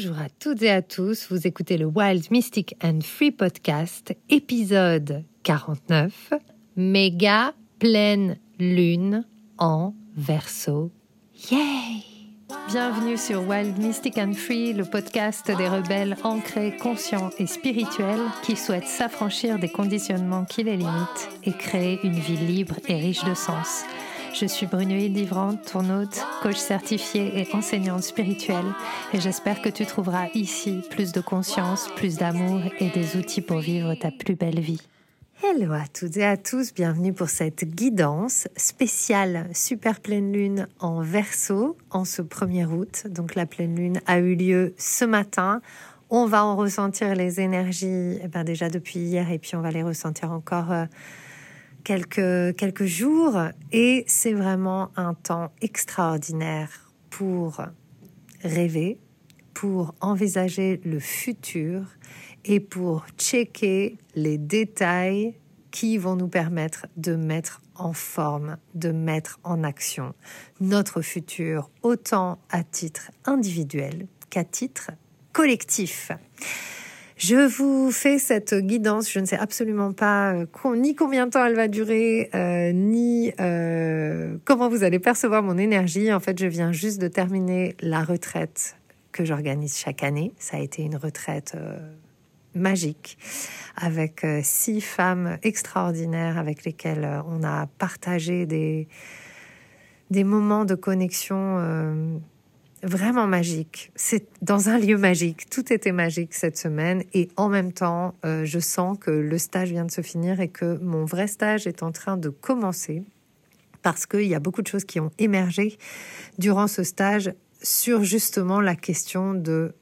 Bonjour à toutes et à tous, vous écoutez le Wild Mystic and Free Podcast, épisode 49, méga pleine lune en verso. Yay! Bienvenue sur Wild Mystic and Free, le podcast des rebelles ancrés, conscients et spirituels qui souhaitent s'affranchir des conditionnements qui les limitent et créer une vie libre et riche de sens. Je suis Brunoïde Livrante, ton hôte, coach certifiée et enseignante spirituelle, et j'espère que tu trouveras ici plus de conscience, plus d'amour et des outils pour vivre ta plus belle vie. Hello à toutes et à tous, bienvenue pour cette guidance spéciale super pleine lune en verso en ce 1er août. Donc la pleine lune a eu lieu ce matin. On va en ressentir les énergies eh ben déjà depuis hier et puis on va les ressentir encore. Euh, quelques, quelques jours et c'est vraiment un temps extraordinaire pour rêver, pour envisager le futur et pour checker les détails qui vont nous permettre de mettre en forme, de mettre en action notre futur, autant à titre individuel qu'à titre collectif. Je vous fais cette guidance. Je ne sais absolument pas euh, ni combien de temps elle va durer, euh, ni euh, comment vous allez percevoir mon énergie. En fait, je viens juste de terminer la retraite que j'organise chaque année. Ça a été une retraite magique avec six femmes extraordinaires avec lesquelles on a partagé des, des moments de connexion vraiment magique. C'est dans un lieu magique. Tout était magique cette semaine et en même temps, euh, je sens que le stage vient de se finir et que mon vrai stage est en train de commencer parce qu'il y a beaucoup de choses qui ont émergé durant ce stage sur justement la question de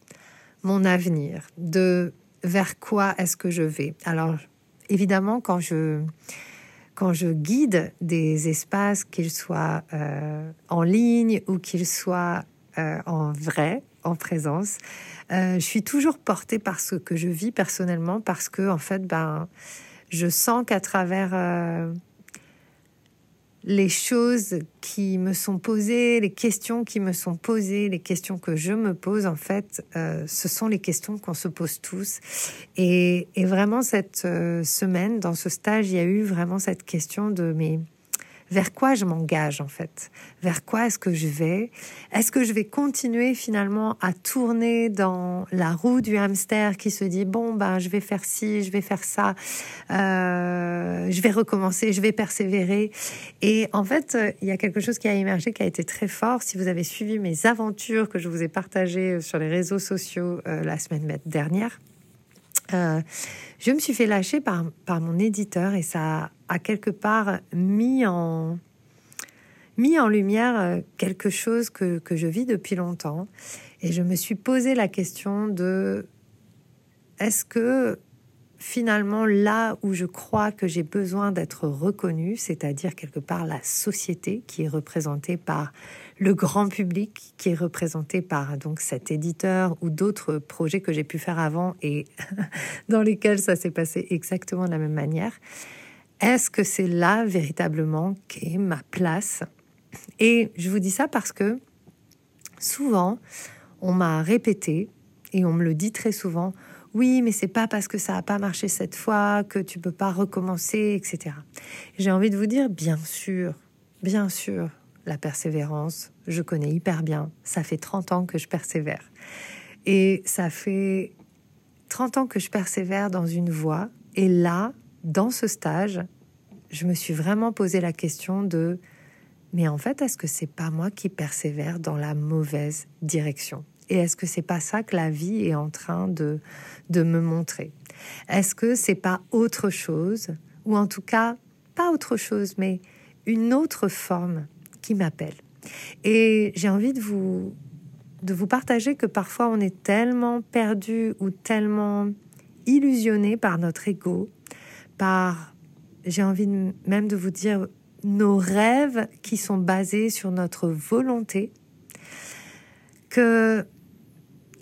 mon avenir, de vers quoi est-ce que je vais. Alors évidemment, quand je quand je guide des espaces, qu'ils soient euh, en ligne ou qu'ils soient euh, en vrai, en présence. Euh, je suis toujours portée par ce que je vis personnellement parce que, en fait, ben, je sens qu'à travers euh, les choses qui me sont posées, les questions qui me sont posées, les questions que je me pose, en fait, ce sont les questions qu'on se pose tous. Et, vraiment, cette semaine, dans ce stage, il y a eu vraiment cette question de mais vers quoi je m'engage en fait? Vers quoi est-ce que je vais? Est-ce que je vais continuer finalement à tourner dans la roue du hamster qui se dit bon ben je vais faire ci, je vais faire ça, euh, je vais recommencer, je vais persévérer? Et en fait, il y a quelque chose qui a émergé qui a été très fort. Si vous avez suivi mes aventures que je vous ai partagées sur les réseaux sociaux euh, la semaine dernière, euh, je me suis fait lâcher par, par mon éditeur et ça a quelque part mis en, mis en lumière euh, quelque chose que, que je vis depuis longtemps. Et je me suis posé la question de est-ce que finalement là où je crois que j'ai besoin d'être reconnu, c'est-à-dire quelque part la société qui est représentée par le grand public, qui est représenté par donc cet éditeur ou d'autres projets que j'ai pu faire avant et dans lesquels ça s'est passé exactement de la même manière. Est-ce que c'est là véritablement qu'est ma place? Et je vous dis ça parce que souvent, on m'a répété, et on me le dit très souvent, oui, mais c'est pas parce que ça n'a pas marché cette fois que tu peux pas recommencer, etc. J'ai envie de vous dire, bien sûr, bien sûr, la persévérance, je connais hyper bien. Ça fait 30 ans que je persévère. Et ça fait 30 ans que je persévère dans une voie. Et là, dans ce stage, je me suis vraiment posé la question de mais en fait, est-ce que c'est pas moi qui persévère dans la mauvaise direction? Et est-ce que c'est pas ça que la vie est en train de, de me montrer? Est-ce que c'est pas autre chose? Ou en tout cas, pas autre chose, mais une autre forme qui m'appelle. Et j'ai envie de vous, de vous partager que parfois on est tellement perdu ou tellement illusionné par notre ego par, j'ai envie même de vous dire, nos rêves qui sont basés sur notre volonté, que,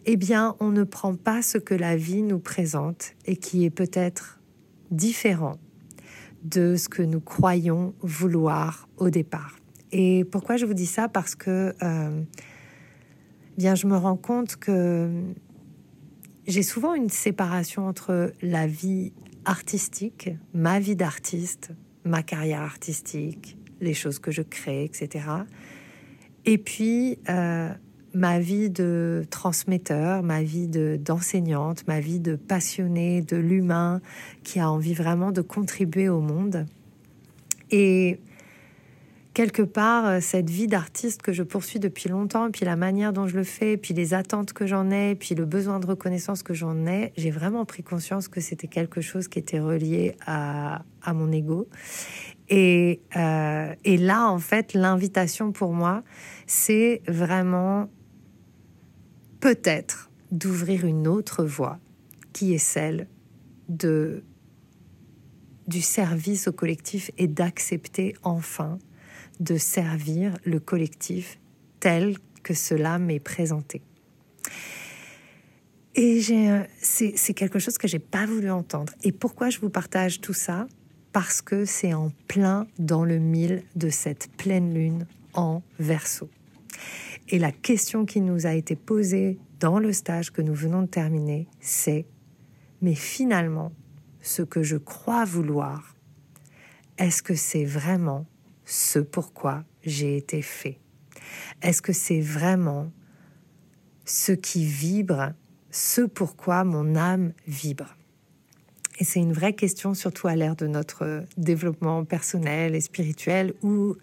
eh bien, on ne prend pas ce que la vie nous présente et qui est peut-être différent de ce que nous croyons vouloir au départ. Et pourquoi je vous dis ça? Parce que euh, bien je me rends compte que j'ai souvent une séparation entre la vie artistique, ma vie d'artiste, ma carrière artistique, les choses que je crée, etc. Et puis euh, ma vie de transmetteur, ma vie d'enseignante, ma vie de passionnée de l'humain qui a envie vraiment de contribuer au monde. Et quelque part, euh, cette vie d'artiste que je poursuis depuis longtemps, puis la manière dont je le fais, puis les attentes que j'en ai, puis le besoin de reconnaissance que j'en ai, j'ai vraiment pris conscience que c'était quelque chose qui était relié à, à mon ego. Et, euh, et là, en fait, l'invitation pour moi, c'est vraiment peut-être d'ouvrir une autre voie qui est celle de du service au collectif et d'accepter enfin de servir le collectif tel que cela m'est présenté. Et c'est quelque chose que j'ai pas voulu entendre. Et pourquoi je vous partage tout ça? Parce que c'est en plein dans le mille de cette pleine lune en verso. Et la question qui nous a été posée dans le stage que nous venons de terminer, c'est mais finalement, ce que je crois vouloir, est-ce que c'est vraiment ce pourquoi j'ai été fait. Est-ce que c'est vraiment ce qui vibre, ce pourquoi mon âme vibre? Et c'est une vraie question, surtout à l'ère de notre développement personnel et spirituel, où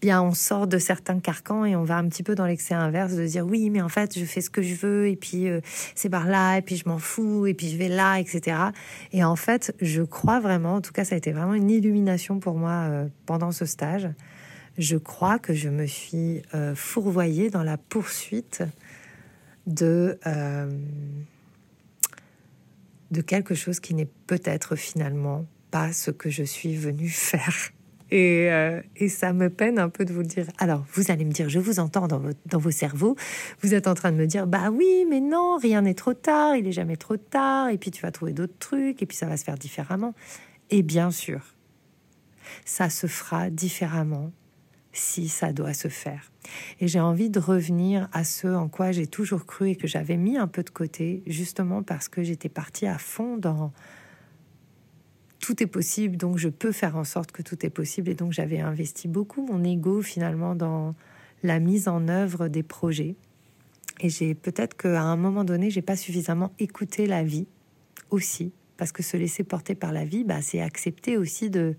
bien on sort de certains carcans et on va un petit peu dans l'excès inverse de dire oui mais en fait je fais ce que je veux et puis euh, c'est par là et puis je m'en fous et puis je vais là etc et en fait je crois vraiment en tout cas ça a été vraiment une illumination pour moi euh, pendant ce stage. Je crois que je me suis euh, fourvoyée dans la poursuite de de quelque chose qui n'est peut-être finalement pas ce que je suis venue faire euh, et, ça me peine un peu de vous le dire. Alors, vous allez me dire, je vous entends dans, dans vos cerveaux. Vous êtes en train de me dire, bah oui, mais non, rien n'est trop tard, il est jamais trop tard. Et puis tu vas trouver d'autres trucs, et puis ça va se faire différemment. Et bien sûr, ça se fera différemment si ça doit se faire. Et j'ai envie de revenir à ce en quoi j'ai toujours cru et que j'avais mis un peu de côté, justement parce que j'étais partie à fond dans tout est possible, donc je peux faire en sorte que tout est possible. Et donc j'avais investi beaucoup mon ego finalement dans la mise en œuvre des projets. Et j'ai peut-être qu'à un moment donné, j'ai pas suffisamment écouté la vie aussi, parce que se laisser porter par la vie, bah, c'est accepter aussi de,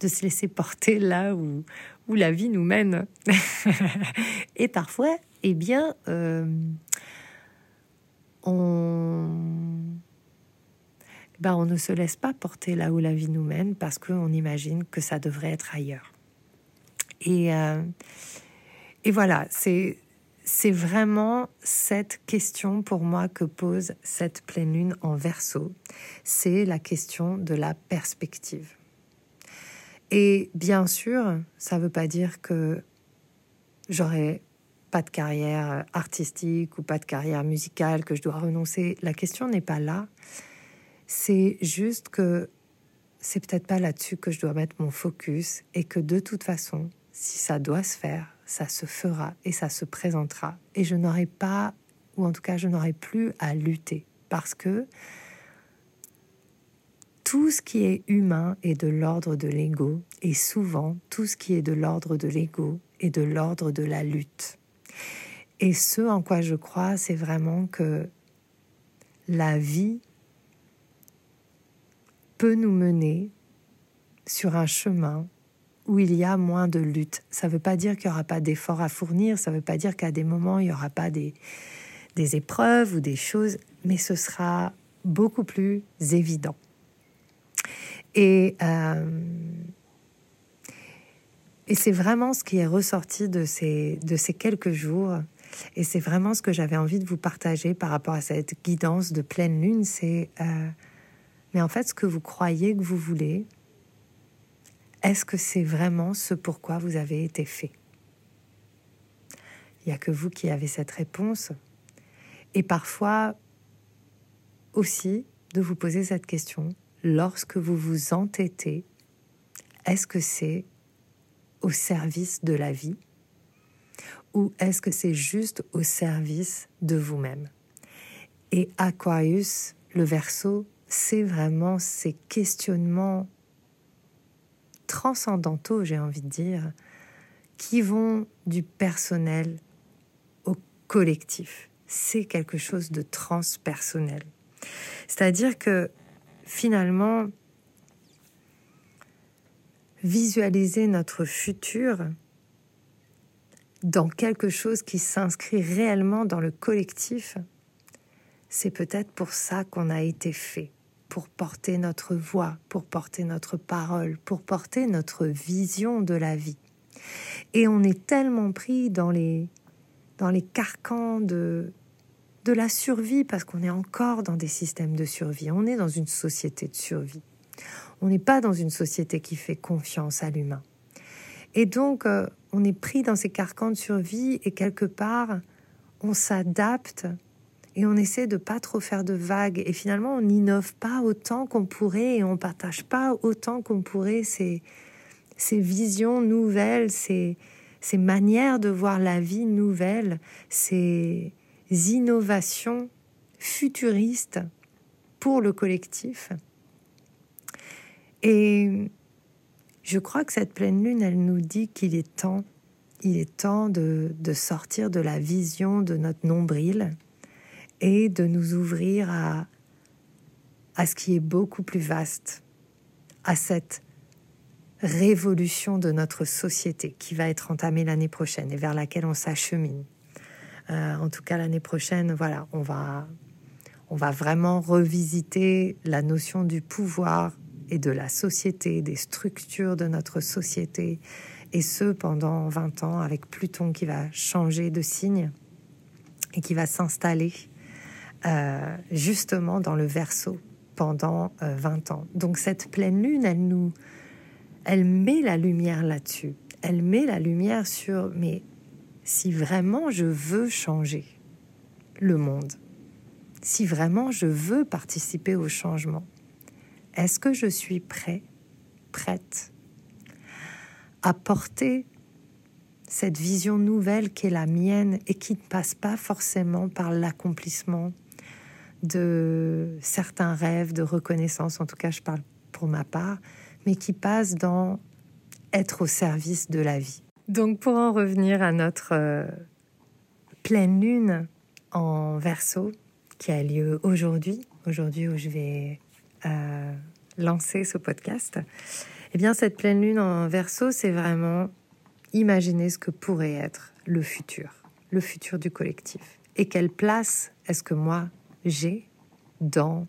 de se laisser porter là où, où la vie nous mène. et parfois, eh bien, euh, on ben, on ne se laisse pas porter là où la vie nous mène parce qu'on imagine que ça devrait être ailleurs. Et, euh, voilà, c'est c'est vraiment cette question pour moi que pose cette pleine lune en verso. C'est la question de la perspective. Et bien sûr, ça ne veut pas dire que j'aurai pas de carrière artistique ou pas de carrière musicale, que je dois renoncer. La question n'est pas là. C'est juste que c'est peut-être pas là-dessus que je dois mettre mon focus et que de toute façon, si ça doit se faire, ça se fera et ça se présentera. Et je n'aurai pas, ou en tout cas, je n'aurai plus à lutter parce que tout ce qui est humain est de l'ordre de l'ego et souvent tout ce qui est de l'ordre de l'ego est de l'ordre de la lutte. Et ce en quoi je crois, c'est vraiment que la vie peut nous mener sur un chemin où il y a moins de lutte. Ça ne veut pas dire qu'il n'y aura pas d'efforts à fournir, ça ne veut pas dire qu'à des moments, il n'y aura pas des, des épreuves ou des choses, mais ce sera beaucoup plus évident. Et, euh, et c'est vraiment ce qui est ressorti de ces, de ces quelques jours. Et c'est vraiment ce que j'avais envie de vous partager par rapport à cette guidance de pleine lune. C'est euh, mais en fait, ce que vous croyez que vous voulez, est-ce que c'est vraiment ce pourquoi vous avez été fait? Il n'y a que vous qui avez cette réponse. Et parfois aussi de vous poser cette question, lorsque vous vous entêtez, est-ce que c'est au service de la vie? Ou est-ce que c'est juste au service de vous-même? Et Aquarius, le verso, c'est vraiment ces questionnements transcendantaux, j'ai envie de dire, qui vont du personnel au collectif. C'est quelque chose de transpersonnel. C'est-à-dire que finalement, visualiser notre futur dans quelque chose qui s'inscrit réellement dans le collectif, c'est peut-être pour ça qu'on a été fait, pour porter notre voix, pour porter notre parole, pour porter notre vision de la vie. Et on est tellement pris dans les, dans les carcans de, de la survie, parce qu'on est encore dans des systèmes de survie, on est dans une société de survie. On n'est pas dans une société qui fait confiance à l'humain. Et donc, euh, on est pris dans ces carcans de survie et quelque part, on s'adapte et on essaie de pas trop faire de vagues. Et finalement, on n'innove pas autant qu'on pourrait et on partage pas autant qu'on pourrait ces, ces visions nouvelles, ces, ces manières de voir la vie nouvelles, ces innovations futuristes pour le collectif. Et je crois que cette pleine lune, elle nous dit qu'il est temps, il est temps de, sortir de la vision de notre nombril et de nous ouvrir à, à ce qui est beaucoup plus vaste, à cette révolution de notre société qui va être entamée l'année prochaine et vers laquelle on s'achemine. Euh, en tout cas, l'année prochaine, voilà, on va, on va vraiment revisiter la notion du pouvoir et de la société, des structures de notre société, et ce pendant 20 ans avec Pluton qui va changer de signe et qui va s'installer euh, justement dans le verso pendant 20 euh, ans. Donc cette pleine lune, elle nous, elle met la lumière là-dessus. Elle met la lumière sur, mais si vraiment je veux changer le monde, si vraiment je veux participer au changement, est-ce que je suis prêt, prête à porter cette vision nouvelle qui est la mienne et qui ne passe pas forcément par l'accomplissement de certains rêves de reconnaissance, en tout cas je parle pour ma part, mais qui passe dans être au service de la vie. Donc pour en revenir à notre euh, pleine lune en verso qui a lieu aujourd'hui, aujourd'hui où je vais lancer ce podcast, eh bien cette pleine lune en verso, c'est vraiment imaginer ce que pourrait être le futur, le futur du collectif. Et quelle place est-ce que moi j'ai dans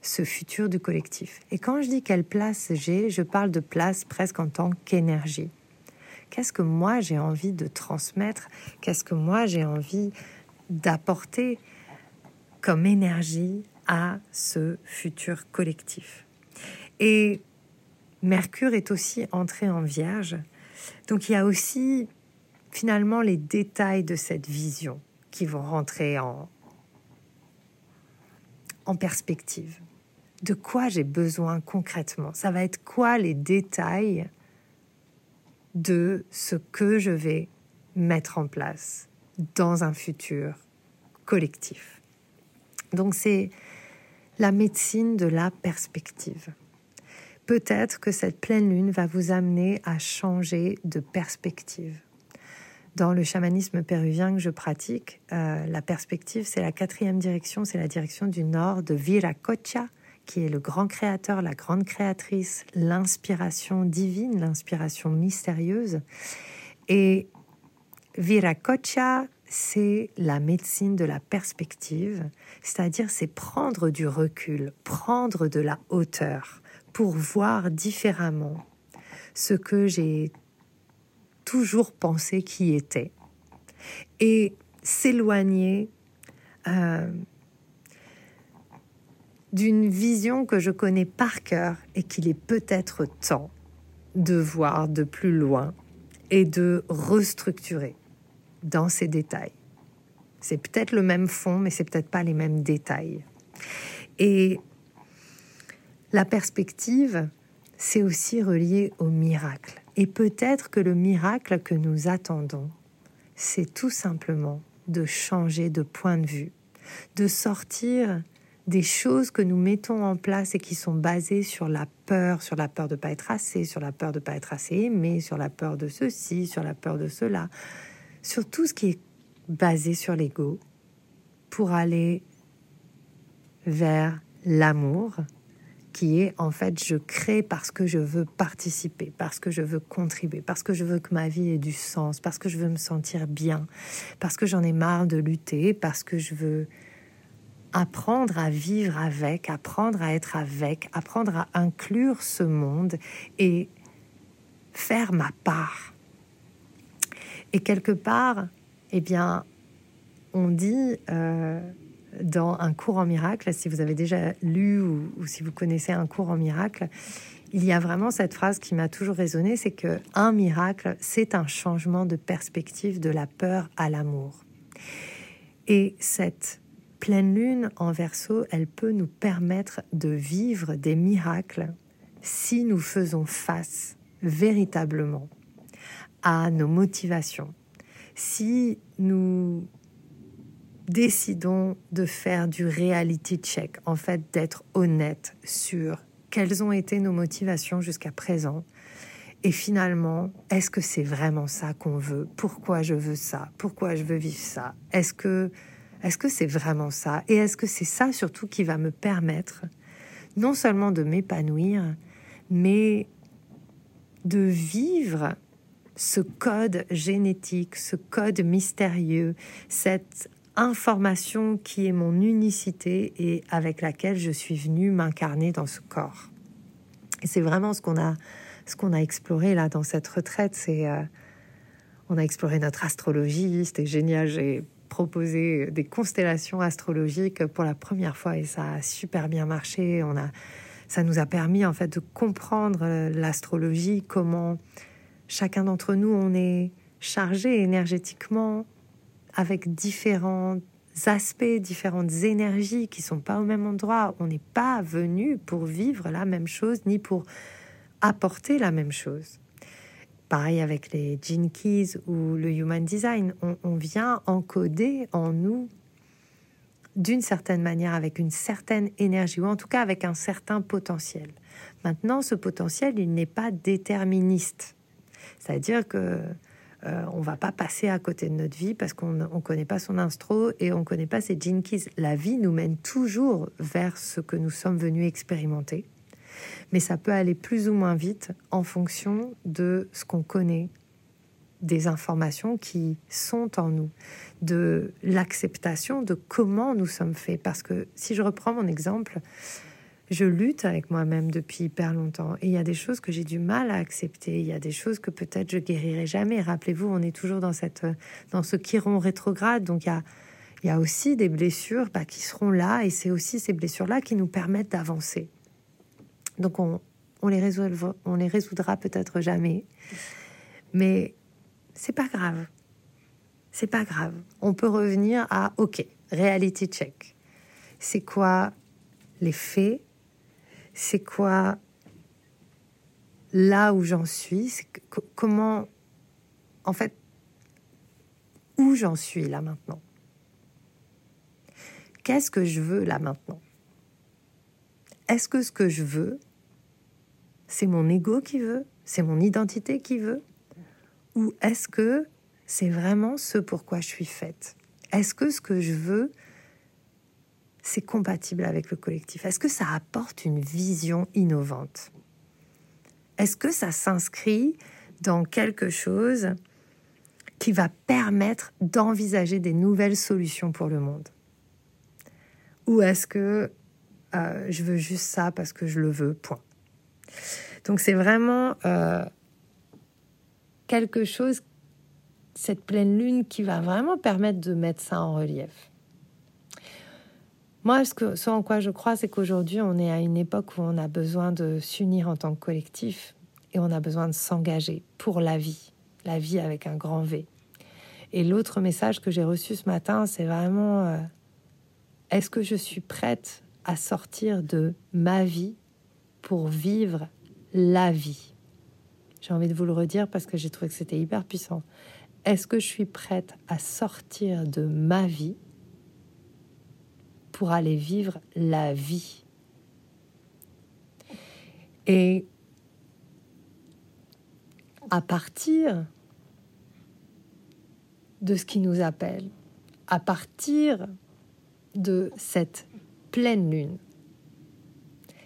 ce futur du collectif Et quand je dis quelle place j'ai, je parle de place presque en tant qu'énergie. Qu'est-ce que moi j'ai envie de transmettre? Qu'est-ce que moi j'ai envie d'apporter comme énergie à ce futur collectif? Et Mercure est aussi entré en Vierge, donc il y a aussi finalement les détails de cette vision qui vont rentrer en, en perspective. De quoi j'ai besoin concrètement? Ça va être quoi les détails de ce que je vais mettre en place dans un futur collectif? Donc c'est la médecine de la perspective. Peut-être que cette pleine lune va vous amener à changer de perspective. Dans le chamanisme péruvien que je pratique, euh, la perspective, c'est la quatrième direction, c'est la direction du nord de Viracocha, qui est le grand créateur, la grande créatrice, l'inspiration divine, l'inspiration mystérieuse. Et Viracocha, c'est la médecine de la perspective, c'est-à-dire c'est prendre du recul, prendre de la hauteur pour voir différemment ce que j'ai toujours pensé qui était et s'éloigner euh, d'une vision que je connais par cœur et qu'il est peut-être temps de voir de plus loin et de restructurer dans ces détails. C'est peut-être le même fond, mais c'est peut-être pas les mêmes détails. Et la perspective, c'est aussi relié au miracle. Et peut-être que le miracle que nous attendons, c'est tout simplement de changer de point de vue, de sortir des choses que nous mettons en place et qui sont basées sur la peur, sur la peur de ne pas être assez, sur la peur de ne pas être assez aimé, sur la peur de ceci, sur la peur de cela, sur tout ce qui est basé sur l'ego, pour aller vers l'amour, qui est en fait je crée parce que je veux participer, parce que je veux contribuer, parce que je veux que ma vie ait du sens, parce que je veux me sentir bien, parce que j'en ai marre de lutter, parce que je veux apprendre à vivre avec, apprendre à être avec, apprendre à inclure ce monde et faire ma part. Et quelque part, eh bien, on dit euh, dans un cours en miracle, si vous avez déjà lu ou, si vous connaissez un cours en miracle, il y a vraiment cette phrase qui m'a toujours résonné, c'est que un miracle, c'est un changement de perspective de la peur à l'amour. Et cette pleine lune en verso, elle peut nous permettre de vivre des miracles si nous faisons face véritablement à nos motivations, si nous décidons de faire du reality check, en fait d'être honnête sur quelles ont été nos motivations jusqu'à présent, et finalement, est-ce que c'est vraiment ça qu'on veut? Pourquoi je veux ça? Pourquoi je veux vivre ça? Est-ce que est-ce que c'est vraiment ça? Et est-ce que c'est ça surtout qui va me permettre non seulement de m'épanouir, mais de vivre ce code génétique, ce code mystérieux, cette information qui est mon unicité et avec laquelle je suis venue m'incarner dans ce corps. Et c'est vraiment ce qu'on a, a exploré là dans cette retraite. C'est, euh, on a exploré notre astrologie, c'était génial. J'ai proposer des constellations astrologiques pour la première fois et ça a super bien marché. On a, ça nous a permis en fait de comprendre l'astrologie, comment chacun d'entre nous on est chargé énergétiquement avec différents aspects, différentes énergies qui sont pas au même endroit. On n'est pas venu pour vivre la même chose ni pour apporter la même chose. Pareil avec les Gene Keys ou le Human Design, on, vient encoder en nous d'une certaine manière, avec une certaine énergie, ou en tout cas avec un certain potentiel. Maintenant, ce potentiel, il n'est pas déterministe. C'est-à-dire que euh, on va pas passer à côté de notre vie parce qu'on ne connaît pas son instro et on ne connaît pas ses gene keys. La vie nous mène toujours vers ce que nous sommes venus expérimenter mais ça peut aller plus ou moins vite en fonction de ce qu'on connaît, des informations qui sont en nous, de l'acceptation de comment nous sommes faits. Parce que si je reprends mon exemple, je lutte avec moi-même depuis hyper longtemps et il y a des choses que j'ai du mal à accepter, il y a des choses que peut-être je guérirai jamais. Rappelez-vous, on est toujours dans cette dans ce chiron rétrograde, donc il y a y a aussi des blessures bah, qui seront là et c'est aussi ces blessures-là qui nous permettent d'avancer. Donc on, les résoudra, on les résoudra peut-être jamais, mais c'est pas grave. C'est pas grave. On peut revenir à OK, reality check. C'est quoi les faits C'est quoi là où j'en suis? Comment, en fait, où j'en suis là maintenant? Qu'est-ce que je veux là maintenant? Est-ce que ce que je veux, c'est mon ego qui veut? C'est mon identité qui veut? Ou est-ce que c'est vraiment ce pourquoi je suis faite? Est-ce que ce que je veux, c'est compatible avec le collectif. Est-ce que ça apporte une vision innovante? Est-ce que ça s'inscrit dans quelque chose qui va permettre d'envisager des nouvelles solutions pour le monde? Ou est-ce que euh, je veux juste ça parce que je le veux, point. Donc c'est vraiment euh, quelque chose, cette pleine lune, qui va vraiment permettre de mettre ça en relief. Moi, ce, que, en quoi je crois, c'est qu'aujourd'hui, on est à une époque où on a besoin de s'unir en tant que collectif et on a besoin de s'engager pour la vie, la vie avec un grand V. Et l'autre message que j'ai reçu ce matin, c'est vraiment euh, est-ce que je suis prête à sortir de ma vie pour vivre la vie? J'ai envie de vous le redire parce que j'ai trouvé que c'était hyper puissant. est-ce que je suis prête à sortir de ma vie pour aller vivre la vie. Et à partir de ce qui nous appelle, à partir de cette pleine lune,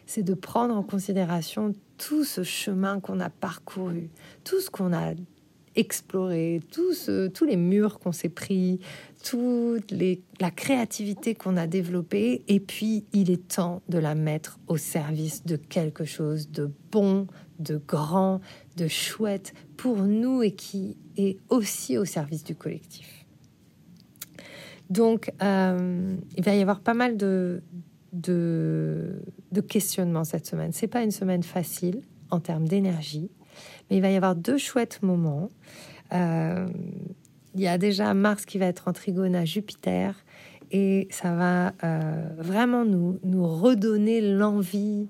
c'est de prendre en considération tout ce chemin qu'on a parcouru, tout ce qu'on a exploré, tous les murs qu'on s'est pris, toute la créativité qu'on a développée, et puis il est temps de la mettre au service de quelque chose de bon, de grand, de chouette pour nous et qui est aussi au service du collectif. Donc, euh, il va y avoir pas mal de, de, de questionnements cette semaine. C'est pas une semaine facile en termes d'énergie, mais il va y avoir deux chouettes moments. Euh, il y a déjà Mars qui va être en trigone à Jupiter et ça va euh, vraiment nous, redonner l'envie,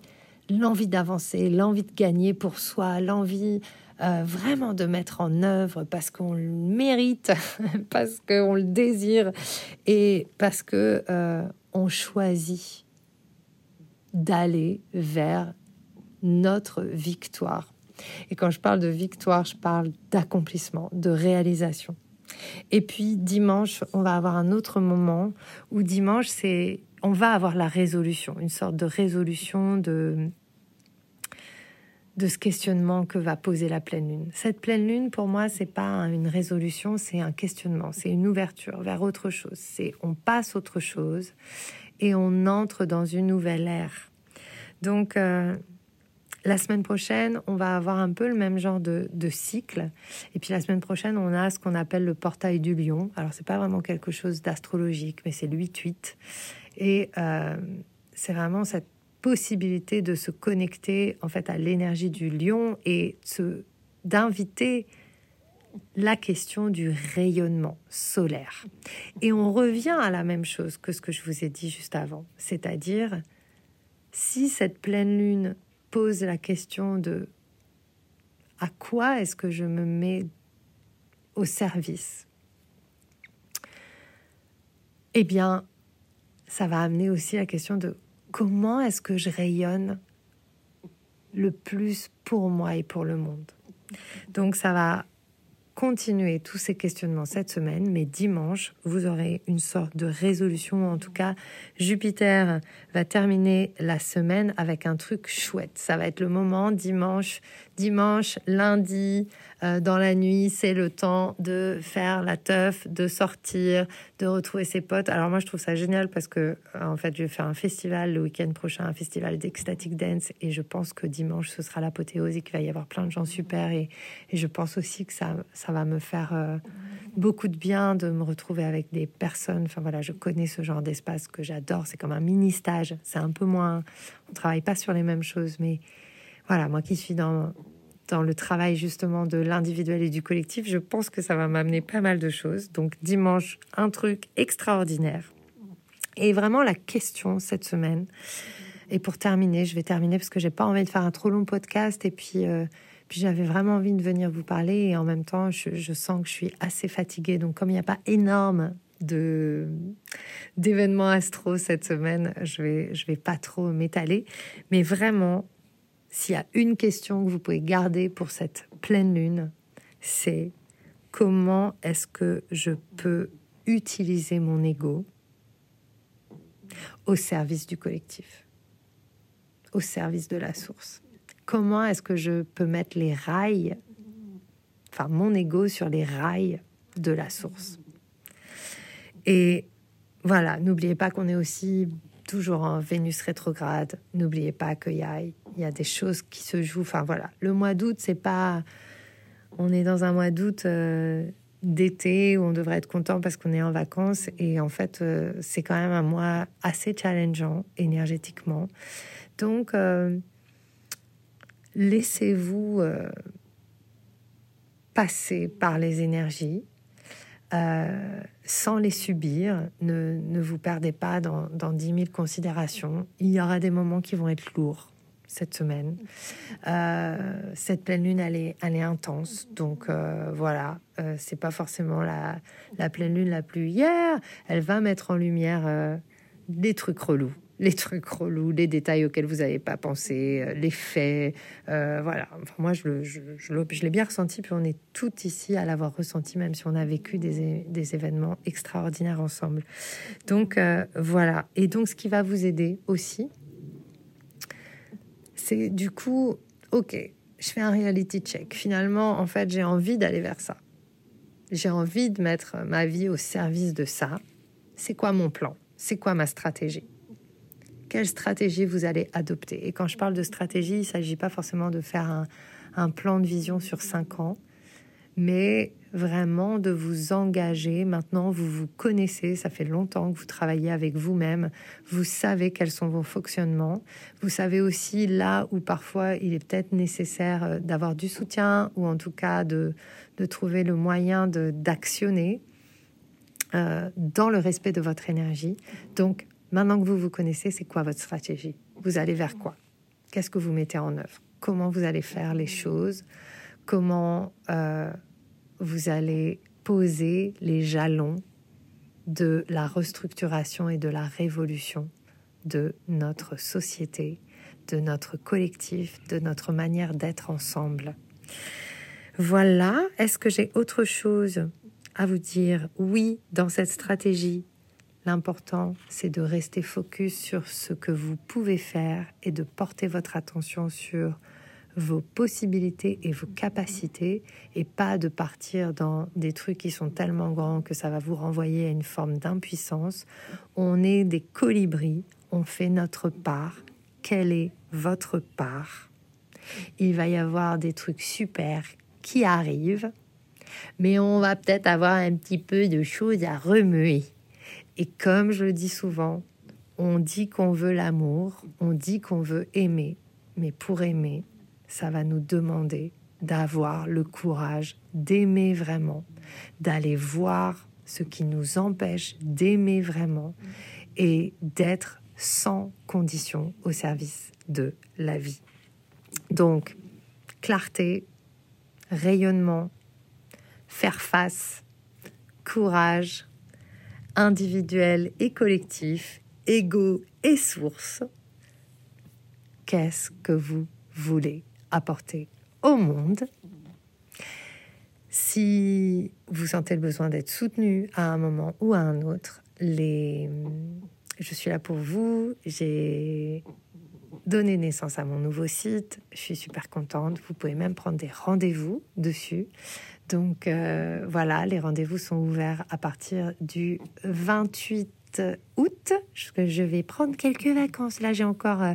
l'envie d'avancer, l'envie de gagner pour soi, l'envie euh, vraiment de mettre en œuvre parce qu'on le mérite, parce qu'on le désire et parce que on choisit d'aller vers notre victoire. Et quand je parle de victoire, je parle d'accomplissement, de réalisation. Et puis dimanche, on va avoir un autre moment où dimanche, c'est on va avoir la résolution, une sorte de résolution de de ce questionnement que va poser la pleine lune. Cette pleine lune, pour moi, c'est pas une résolution, c'est un questionnement, c'est une ouverture vers autre chose. C'est on passe autre chose et on entre dans une nouvelle ère. Donc euh, la semaine prochaine, on va avoir un peu le même genre de, cycle. Et puis la semaine prochaine, on a ce qu'on appelle le portail du lion. Alors, c'est pas vraiment quelque chose d'astrologique, mais c'est le 8-8. Et euh, c'est vraiment cette possibilité de se connecter en fait à l'énergie du lion et d'inviter la question du rayonnement solaire. Et on revient à la même chose que ce que je vous ai dit juste avant, c'est-à-dire si cette pleine lune pose la question de à quoi est-ce que je me mets au service? Eh bien, ça va amener aussi la question de comment est-ce que je rayonne le plus pour moi et pour le monde? Donc ça va continuer tous ces questionnements cette semaine, mais dimanche, vous aurez une sorte de résolution. En tout cas, Jupiter va terminer la semaine avec un truc chouette. Ça va être le moment dimanche, dimanche, lundi, euh, dans la nuit, c'est le temps de faire la teuf, de sortir, de retrouver ses potes. Alors moi, je trouve ça génial parce que, euh, en fait, je vais faire un festival le week-end prochain, un festival d'ecstatic dance, et je pense que dimanche, ce sera l'apothéose et qu'il va y avoir plein de gens super. Et, je pense aussi que ça, ça va me faire euh, beaucoup de bien de me retrouver avec des personnes. Enfin voilà, je connais ce genre d'espace que j'adore. C'est comme un mini stage. C'est un peu moins, on travaille pas sur les mêmes choses, mais voilà, moi qui suis dans dans le travail justement de l'individuel et du collectif, je pense que ça va m'amener pas mal de choses. Donc dimanche, un truc extraordinaire. Et vraiment la question cette semaine. Et pour terminer, je vais terminer parce que j'ai pas envie de faire un trop long podcast et puis euh, puis j'avais vraiment envie de venir vous parler et en même temps je, sens que je suis assez fatiguée. Donc comme il n'y a pas énorme de d'événements astro cette semaine, je vais je vais pas trop m'étaler, mais vraiment s'il y a une question que vous pouvez garder pour cette pleine lune, c'est comment est-ce que je peux utiliser mon ego au service du collectif, au service de la source? Comment est-ce que je peux mettre les rails, enfin mon ego sur les rails de la source? Et voilà, n'oubliez pas qu'on est aussi toujours en Vénus rétrograde. N'oubliez pas qu'il y a, des choses qui se jouent. Enfin voilà, le mois d'août, c'est pas. On est dans un mois d'août euh, d'été où on devrait être content parce qu'on est en vacances. Et en fait, euh, c'est quand même un mois assez challengeant énergétiquement. Donc, euh, laissez-vous passer par les énergies. Euh, sans les subir. Ne, vous perdez pas dans, dans 10 000 considérations. Il y aura des moments qui vont être lourds. cette semaine. Euh, cette pleine lune, elle est, elle est intense. Donc euh, voilà, euh, c'est pas forcément la, la, pleine lune la plus hier. Elle va mettre en lumière des trucs relous. Les trucs relous, les détails auxquels vous n'avez pas pensé, les faits. voilà. Enfin, moi, je, l'ai bien ressenti. Puis on est toutes ici à l'avoir ressenti, même si on a vécu des, des événements extraordinaires ensemble. Donc voilà. Et donc, ce qui va vous aider aussi, c'est du coup, ok, je fais un reality check. Finalement, en fait, j'ai envie d'aller vers ça. J'ai envie de mettre ma vie au service de ça. C'est quoi mon plan? C'est quoi ma stratégie? Quelle stratégie vous allez adopter Et quand je parle de stratégie, il ne s'agit pas forcément de faire un, plan de vision sur cinq ans, mais vraiment de vous engager. Maintenant, vous vous connaissez, ça fait longtemps que vous travaillez avec vous-même, vous savez quels sont vos fonctionnements, vous savez aussi là où parfois il est peut-être nécessaire euh, d'avoir du soutien ou en tout cas de, de trouver le moyen d'actionner euh, dans le respect de votre énergie. Donc, maintenant que vous vous connaissez, c'est quoi votre stratégie? Vous allez vers quoi? Qu'est-ce que vous mettez en œuvre? Comment vous allez faire les choses? Comment... Euh, vous allez poser les jalons de la restructuration et de la révolution de notre société, de notre collectif, de notre manière d'être ensemble? Voilà, est-ce que j'ai autre chose à vous dire? Oui, dans cette stratégie, l'important, c'est de rester focus sur ce que vous pouvez faire et de porter votre attention sur vos possibilités et vos capacités et pas de partir dans des trucs qui sont tellement grands que ça va vous renvoyer à une forme d'impuissance. On est des colibris, on fait notre part. Quelle est votre part? Il va y avoir des trucs super qui arrivent, mais on va peut-être avoir un petit peu de choses à remuer. Et comme je le dis souvent, on dit qu'on veut l'amour, on dit qu'on veut aimer, mais pour aimer, ça va nous demander d'avoir le courage d'aimer vraiment, d'aller voir ce qui nous empêche d'aimer vraiment et d'être sans condition au service de la vie. Donc, clarté, rayonnement, faire face, courage, individuel et collectif, ego et source. Qu'est-ce que vous voulez apporter au monde? Si vous sentez le besoin d'être soutenu à un moment ou à un autre, les... je suis là pour vous. J'ai donné naissance à mon nouveau site. Je suis super contente. Vous pouvez même prendre des rendez-vous dessus. Donc euh, voilà, les rendez-vous sont ouverts à partir du 28 août. Je vais prendre quelques vacances. Là, j'ai encore... Euh,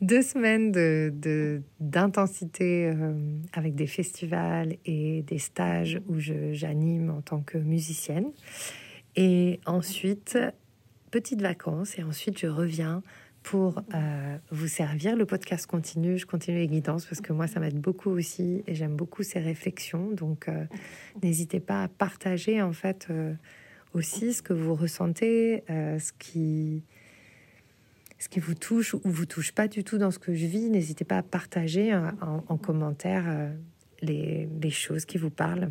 deux semaines de, d'intensité euh, avec des festivals et des stages où j'anime en tant que musicienne. Et ensuite, petites vacances. Et ensuite, je reviens pour euh, vous servir. Le podcast continue, je continue les guidances parce que moi, ça m'aide beaucoup aussi et j'aime beaucoup ces réflexions. Donc, euh, n'hésitez pas à partager en fait aussi ce que vous ressentez, ce qui ce qui vous touche ou vous touche pas du tout dans ce que je vis, n'hésitez pas à partager euh, en, commentaire euh, les, choses qui vous parlent.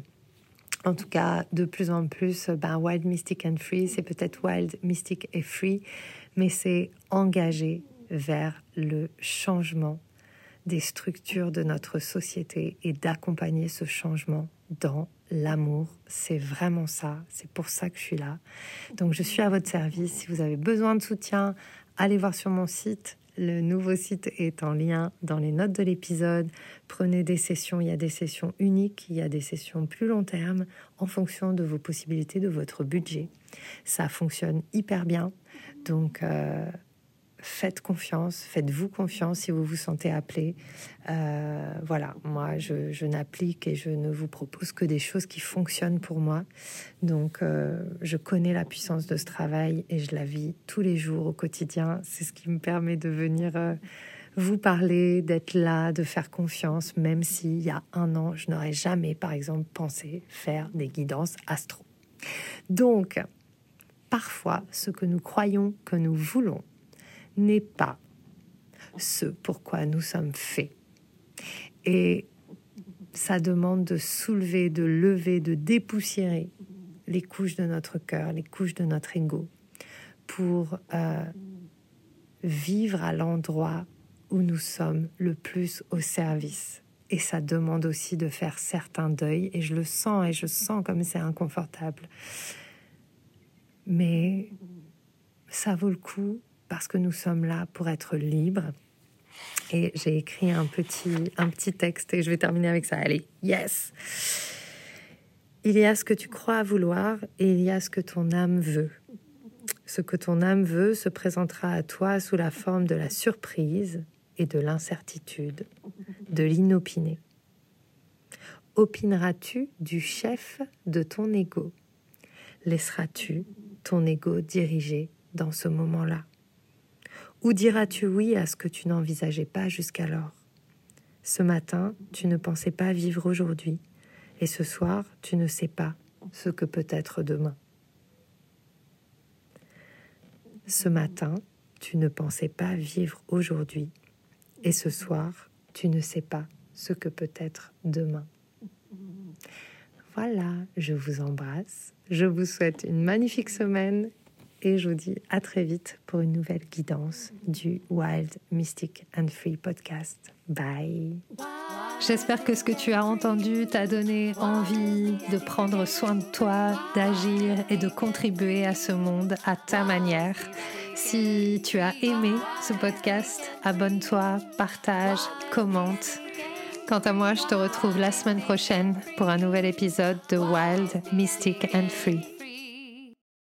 En tout cas, de plus en plus, ben, Wild Mystic and Free, c'est peut-être Wild Mystic et Free, mais c'est engagé vers le changement des structures de notre société et d'accompagner ce changement dans l'amour. C'est vraiment ça. C'est pour ça que je suis là. Donc, je suis à votre service. Si vous avez besoin de soutien, allez voir sur mon site. Le nouveau site est en lien dans les notes de l'épisode. Prenez des sessions, il y a des sessions uniques, il y a des sessions plus long terme en fonction de vos possibilités, de votre budget. Ça fonctionne hyper bien. Donc, euh, faites confiance, faites-vous confiance si vous vous sentez appelé. Euh, voilà, moi, je, n'applique et je ne vous propose que des choses qui fonctionnent pour moi. Donc, euh, je connais la puissance de ce travail et je la vis tous les jours au quotidien. C'est ce qui me permet de venir euh, vous parler, d'être là, de faire confiance, même s'il y a un an, je n'aurais jamais, par exemple, pensé faire des guidances astro. Donc, parfois, ce que nous croyons que nous voulons n'est pas ce pourquoi nous sommes faits. Et ça demande de soulever, de lever, de dépoussiérer les couches de notre cœur, les couches de notre ego, pour euh, vivre à l'endroit où nous sommes le plus au service. Et ça demande aussi de faire certains deuils, et je le sens, et je sens comme c'est inconfortable. Mais ça vaut le coup parce que nous sommes là pour être libres. Et j'ai écrit un petit, un petit texte et je vais terminer avec ça. Allez, yes! Il y a ce que tu crois vouloir et il y a ce que ton âme veut. Ce que ton âme veut se présentera à toi sous la forme de la surprise et de l'incertitude, de l'inopiné. Opineras-tu du chef de ton ego? Laisseras-tu ton ego diriger dans ce moment-là? Ou diras-tu oui à ce que tu n'envisageais pas jusqu'alors? Ce matin, tu ne pensais pas vivre aujourd'hui, et ce soir, tu ne sais pas ce que peut être demain. Ce matin, tu ne pensais pas vivre aujourd'hui, et ce soir, tu ne sais pas ce que peut être demain. Voilà, je vous embrasse, je vous souhaite une magnifique semaine et je vous dis à très vite pour une nouvelle guidance du Wild Mystic and Free podcast. Bye. J'espère que ce que tu as entendu t'a donné envie de prendre soin de toi, d'agir et de contribuer à ce monde à ta manière. Si tu as aimé ce podcast, abonne-toi, partage, commente. Quant à moi, je te retrouve la semaine prochaine pour un nouvel épisode de Wild, Mystic and Free.